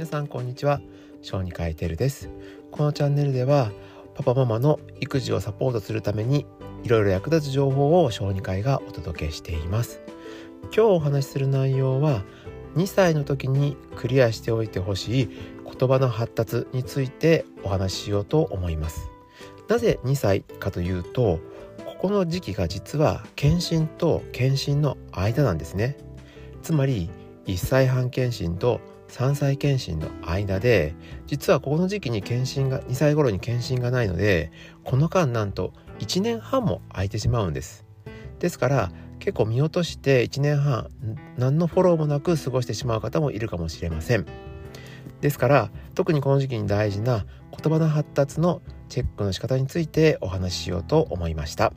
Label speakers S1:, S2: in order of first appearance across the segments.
S1: 皆さんこんにちは。小児科医テルです。このチャンネルではパパママの育児をサポートするためにいろいろ役立つ情報を小児科医がお届けしています。今日お話しする内容は2歳の時にクリアしておいてほしい言葉の発達についてお話ししようと思います。なぜ2歳かというとここの時期が実は検診と検診の間なんですね。つまり1歳半検診と3歳検診の間で実はここの時期に検診が2歳頃に検診がないのでこの間なんと1年半も空いてしまうんです。ですから結構見落として1年半何のフォローもなく過ごしてしまう方もいるかもしれません。ですから特にこの時期に大事な言葉の発達のチェックの仕方についてお話ししようと思いました。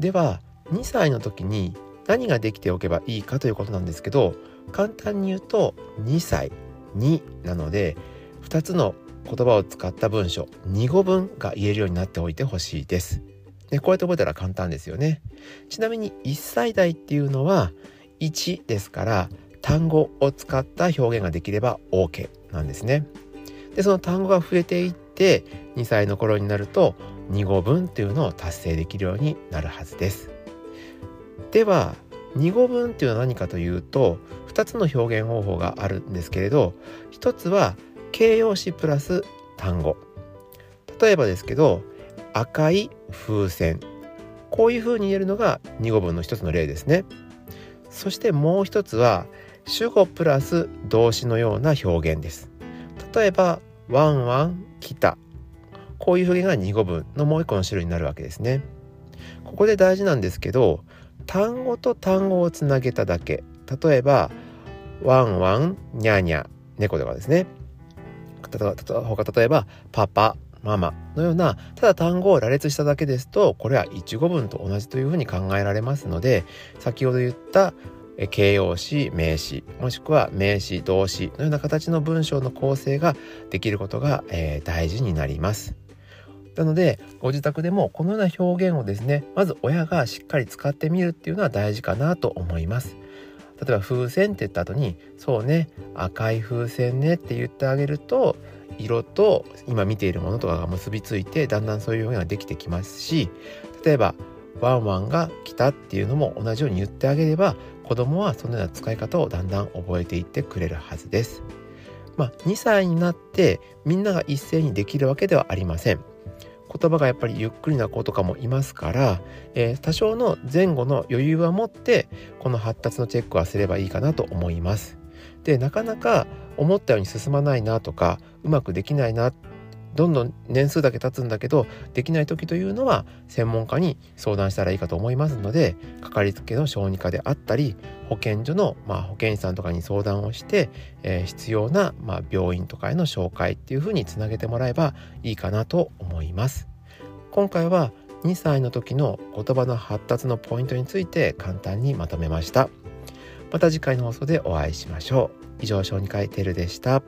S1: では2歳の時に何ができておけばいいかということなんですけど簡単に言うと2歳2なので2つの言葉を使った文章2語分が言えるようになっておいてほしいです。でこうやって覚えたら簡単ですよね。ちなみに1歳代っていうのは1ですから単語を使った表現ができれば OK なんですね。でその単語が増えていって2歳の頃になると2語分というのを達成できるようになるはずです。では2語分っていうのは何かというと2つの表現方法があるんですけれど1つは形容詞プラス単語。例えばですけど赤い風船。こういう風に言えるのが2語分の一つの例ですね。そしてもう一つは主語プラス動詞のような表現です。例えばワンワン来た。こういう表現が2語分のもう一個の種類になるわけですね。ここで大事なんですけど単語と単語をつなげただけ例えばワンワンニャニャ猫とかですね他例えばパパママのようなただ単語を羅列しただけですとこれは一語文と同じというふうに考えられますので先ほど言った形容詞名詞もしくは名詞動詞のような形の文章の構成ができることが、えー、大事になります。なのでご自宅でもこのような表現をですねまず親がしっかり使ってみるっていうのは大事かなと思います例えば風船って言った後にそうね赤い風船ねって言ってあげると色と今見ているものとかが結びついてだんだんそういう表現ができてきますし例えばワンワンが来たっていうのも同じように言ってあげれば子供はそのような使い方をだんだん覚えていってくれるはずです。まあ、2歳になってみんなが一斉にできるわけではありません。言葉がやっぱりゆっくりな子とかもいますから、えー、多少の前後の余裕は持ってこの発達のチェックはすればいいかなと思います。でなかなか思ったように進まないなとかうまくできないなどんどん年数だけ経つんだけどできない時というのは専門家に相談したらいいかと思いますのでかかりつけの小児科であったり保健所の、まあ、保健師さんとかに相談をして、えー、必要な、まあ、病院とかへの紹介っていうふうにつなげてもらえばいいかなと思います。今回は2歳の時の言葉の発達のポイントについて簡単にまとめました。また次回の放送でお会いしましょう。以上小児科医テルでした。